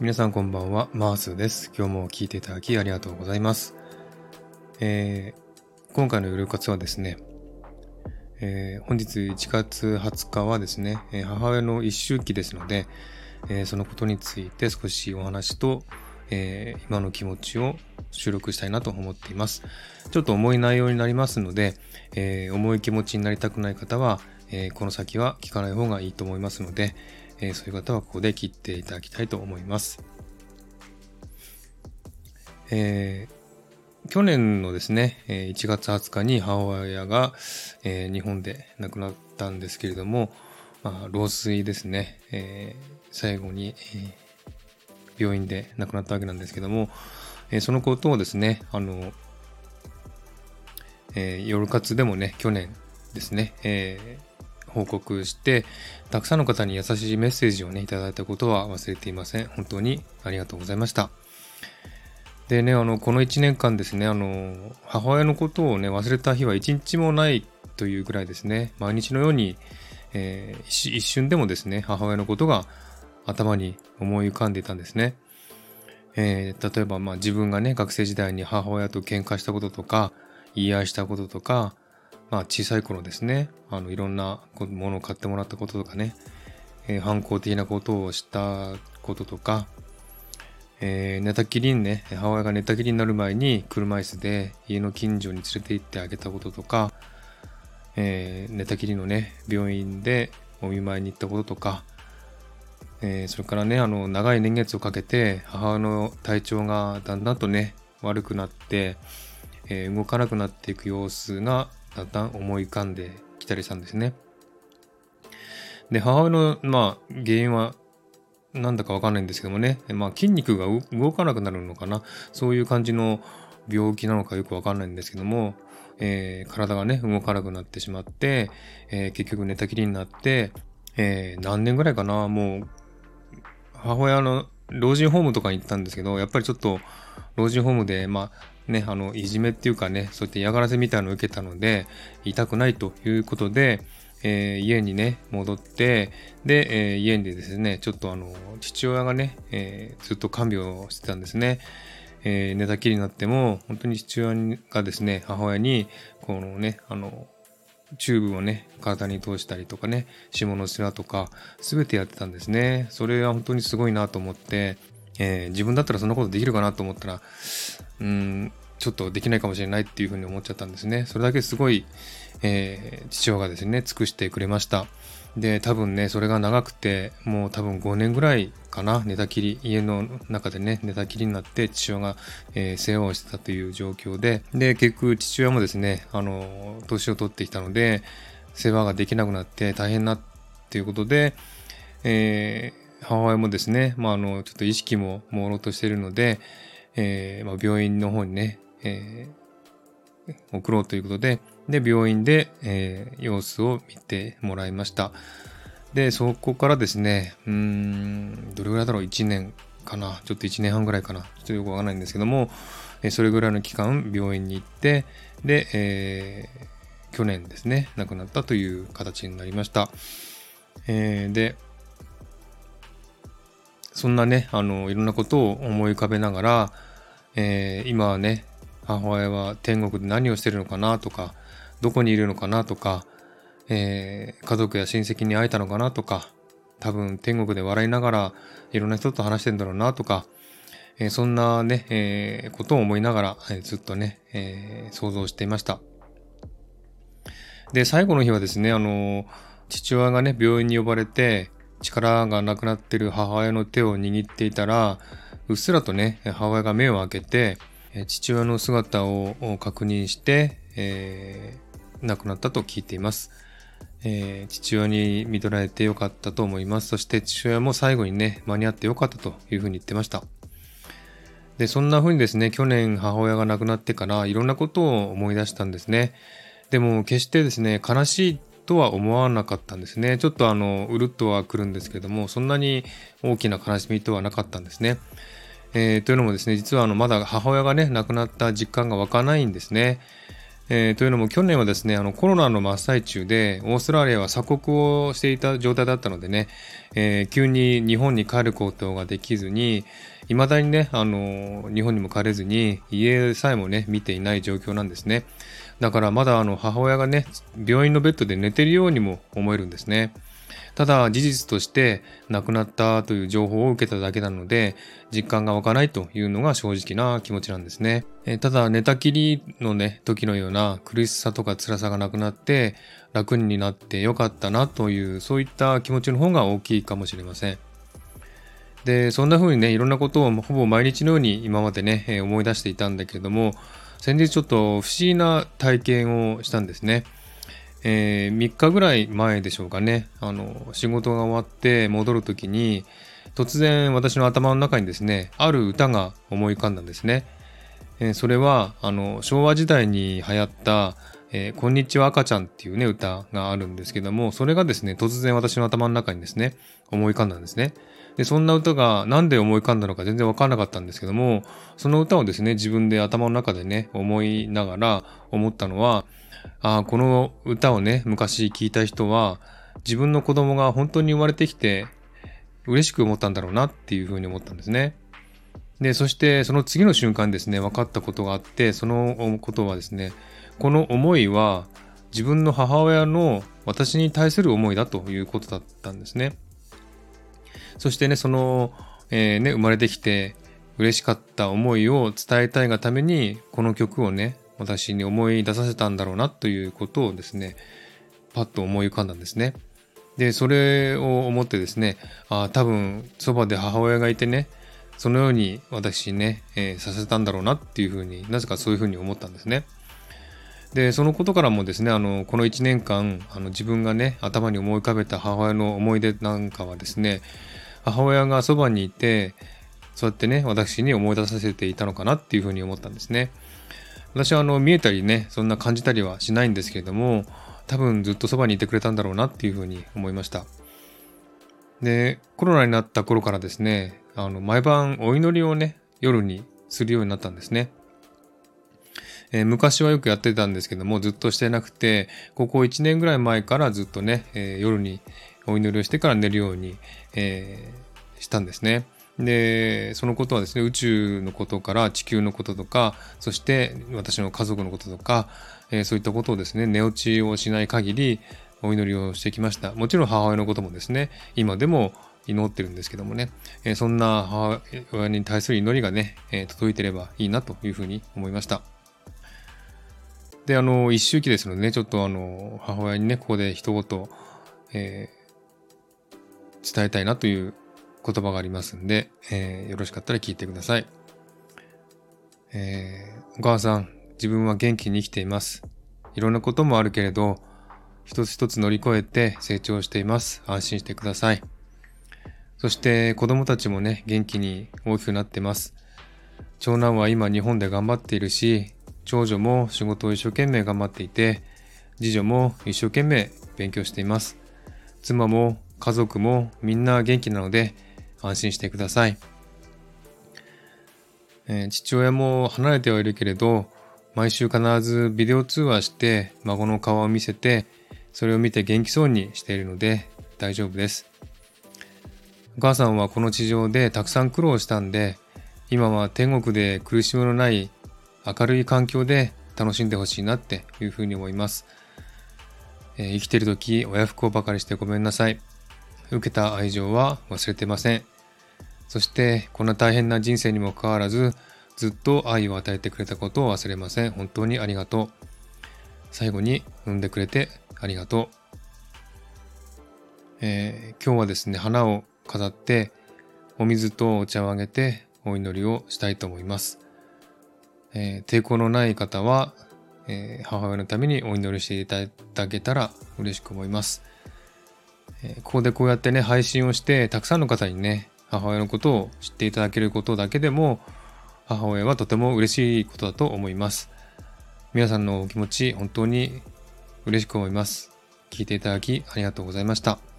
皆さんこんばんは、マースです。今日も聞いていただきありがとうございます。えー、今回の夜活はですね、えー、本日1月20日はですね、え母親の一周期ですので、え、そのことについて少しお話と、え、今の気持ちを収録したいなと思っています。ちょっと重い内容になりますので、え、重い気持ちになりたくない方は、えこの先は聞かない方がいいと思いますので、えそういう方はここで切っていただきたいと思います。えー、去年のですね、1月20日に母親が、えー、日本で亡くなったんですけれども、まあ、老衰ですね、え、最後に、え病院で亡くなったわけなんですけども、えそのことをですね、あの、え夜活でもね、去年ですね、え報告して、たくさんの方に優しいメッセージをね、いただいたことは忘れていません。本当にありがとうございました。でね、あの、この1年間ですね、あの、母親のことをね、忘れた日は1日もないというぐらいですね、毎日のように、えー、一瞬でもですね、母親のことが頭に思い浮かんでいたんですね。えー、例えば、まあ自分がね、学生時代に母親と喧嘩したこととか、言い合いしたこととか、まあ小さい頃ですね、あの、いろんなものを買ってもらったこととかね、えー、反抗的なことをしたこととか、えー、寝たきりにね、母親が寝たきりになる前に車椅子で家の近所に連れて行ってあげたこととか、えー、寝たきりのね、病院でお見舞いに行ったこととか、えー、それからね、あの、長い年月をかけて母親の体調がだんだんとね、悪くなって、えー、動かなくなっていく様子がだんだん思い浮かんできたりしたんですね。で、母親の、まあ、原因はなんだかわかんないんですけどもね、まあ、筋肉が動かなくなるのかな、そういう感じの病気なのかよくわかんないんですけども、えー、体がね、動かなくなってしまって、えー、結局寝たきりになって、えー、何年ぐらいかな、もう、母親の老人ホームとかに行ったんですけど、やっぱりちょっと、老人ホームで、まあ、ね、あの、いじめっていうかね、そういった嫌がらせみたいなのを受けたので、痛くないということで、えー、家にね、戻って、で、えー、家にですね、ちょっとあの、父親がね、えー、ずっと看病してたんですね。え寝たきりになっても、本当に父親がですね、母親に、このね、あの、チューブをね、体に通したりとかね、下の世話とか、すべてやってたんですね。それは本当にすごいなと思って、え自分だったらそんなことできるかなと思ったら、うん、ちょっとできないかもしれないっていうふうに思っちゃったんですね。それだけすごい、えー、父親がですね、尽くしてくれました。で、多分ね、それが長くて、もう多分5年ぐらいかな、寝たきり、家の中でね、寝たきりになって父親が、えー、世話をしてたという状況で、で、結局父親もですね、あの、年を取ってきたので、世話ができなくなって大変なっていうことで、えー、母親もですね、まあ、あの、ちょっと意識も朦朧としているので、えー、まあ、病院の方にね、えー、送ろうということで、で、病院で、えー、様子を見てもらいました。で、そこからですね、うん、どれぐらいだろう ?1 年かなちょっと1年半ぐらいかなちょっとよくわかんないんですけども、えそれぐらいの期間、病院に行って、で、えー、去年ですね、亡くなったという形になりました。えー、で、そんなね、あの、いろんなことを思い浮かべながら、えー、今はね、母親は天国で何をしてるのかなとか、どこにいるのかなとか、えー、家族や親戚に会えたのかなとか、多分天国で笑いながらいろんな人と話してんだろうなとか、えー、そんなね、えー、ことを思いながら、えー、ずっとね、え想像していました。で、最後の日はですね、あの父親がね、病院に呼ばれて、力がなくなってる母親の手を握っていたら、うっすらとね、母親が目を開けて、父親の姿を確認して、えー、亡くなったと聞いています。えー、父親に見とられてよかったと思います。そして父親も最後にね、間に合ってよかったというふうに言ってました。で、そんな風にですね、去年母親が亡くなってからいろんなことを思い出したんですね。でも決してですね、悲しいとは思わなかったんですね。ちょっとあの、うるっとは来るんですけども、そんなに大きな悲しみとはなかったんですね。えー、というのもですね、実はあの、まだ母親がね、亡くなった実感が湧かないんですね。えー、というのも去年はですね、あのコロナの真っ最中で、オーストラリアは鎖国をしていた状態だったのでね、えー、急に日本に帰ることができずに、未だにね、あの、日本にも帰れずに、家さえもね、見ていない状況なんですね。だからまだあの母親がね、病院のベッドで寝てるようにも思えるんですね。ただ事実として亡くなったという情報を受けただけなので実感が湧かないというのが正直な気持ちなんですね。えただ寝たきりのね時のような苦しさとか辛さがなくなって楽になってよかったなというそういった気持ちの方が大きいかもしれません。でそんな風にねいろんなことをほぼ毎日のように今までね思い出していたんだけれども先日ちょっと不思議な体験をしたんですね。えー、3日ぐらい前でしょうかねあの仕事が終わって戻る時に突然私の頭の中にですねある歌が思い浮かんだんですね、えー、それはあの昭和時代に流行ったえー、こんにちは赤ちゃんっていうね、歌があるんですけども、それがですね、突然私の頭の中にですね、思い浮かんだんですね。で、そんな歌が何で思い浮かんだのか全然わからなかったんですけども、その歌をですね、自分で頭の中でね、思いながら思ったのは、ああこの歌をね、昔聞いた人は、自分の子供が本当に生まれてきて、嬉しく思ったんだろうなっていうふうに思ったんですね。で、そしてその次の瞬間ですね、分かったことがあって、そのことはですね、この思いは自分の母親の私に対する思いだということだったんですね。そしてね、その、えー、ね、生まれてきて嬉しかった思いを伝えたいがために、この曲をね、私に思い出させたんだろうなということをですね、パッと思い浮かんだんですね。で、それを思ってですね、ああ多分そばで母親がいてね、そのように私ね、えー、させたんだろうなっていうふうになぜかそういうふうに思ったんですね。で、そのことからもですね、あの、この1年間、あの自分がね、頭に思い浮かべた母親の思い出なんかはですね、母親がそばにいて、そうやってね、私に思い出させていたのかなっていうふうに思ったんですね。私はあの見えたりねそんな感じたりはしないんですけれども多分ずっとそばにいてくれたんだろうなっていうふうに思いましたでコロナになった頃からですねあの毎晩お祈りをね夜にするようになったんですねえー、昔はよくやってたんですけどもずっとしてなくてここ1年ぐらい前からずっとね、えー、夜にお祈りをしてから寝るように、えー、したんですね。でそのことはですね宇宙のことから地球のこととかそして私の家族のこととか、えー、そういったことをですね寝落ちをしない限りお祈りをしてきました。もちろん母親のこともですね今でも祈ってるんですけどもね、えー、そんな母親に対する祈りがね、えー、届いてればいいなというふうに思いました。であの一周期ですのでねちょっとあの母親にねここで一言、え伝えたいなという言葉がありますんで、えー、よろしかったら聞いてください。えー、お母さん、自分は元気に生きています。いろんなこともあるけれど、一つ一つ乗り越えて成長しています。安心してください。そして子供たちもね、元気に大きくなってます。長男は今日本で頑張っているし、長女も仕事を一生懸命頑張っていて、次女も一生懸命勉強しています。妻も家族もみんな元気なので、安心してください。えー、父親も離れてはいるけれど、毎週必ずビデオ通話して孫の顔を見せて、それを見て元気そうにしているので大丈夫です。お母さんはこの地上でたくさん苦労したんで、今は天国で苦しみのない明るい環境で楽しんでほしいなっていうふうに思います。えー、生きてる時親不孝ばかりしてごめんなさい。受けた愛情は忘れてません。そしてこんな大変な人生にもかかわらずずっと愛を与えてくれたことを忘れません。本当にありがとう。最後に産んでくれてありがとう。えー、今日はですね、花を飾ってお水とお茶をあげてお祈りをしたいと思います。えー、抵抗のない方は、えー、母親のためにお祈りしていただけたら嬉しく思います。えここでこうやってね、配信をして、たくさんの方にね、母親のことを知っていただけることだけでも、母親はとても嬉しいことだと思います。皆さんのお気持ち、本当に嬉しく思います。聞いていただきありがとうございました。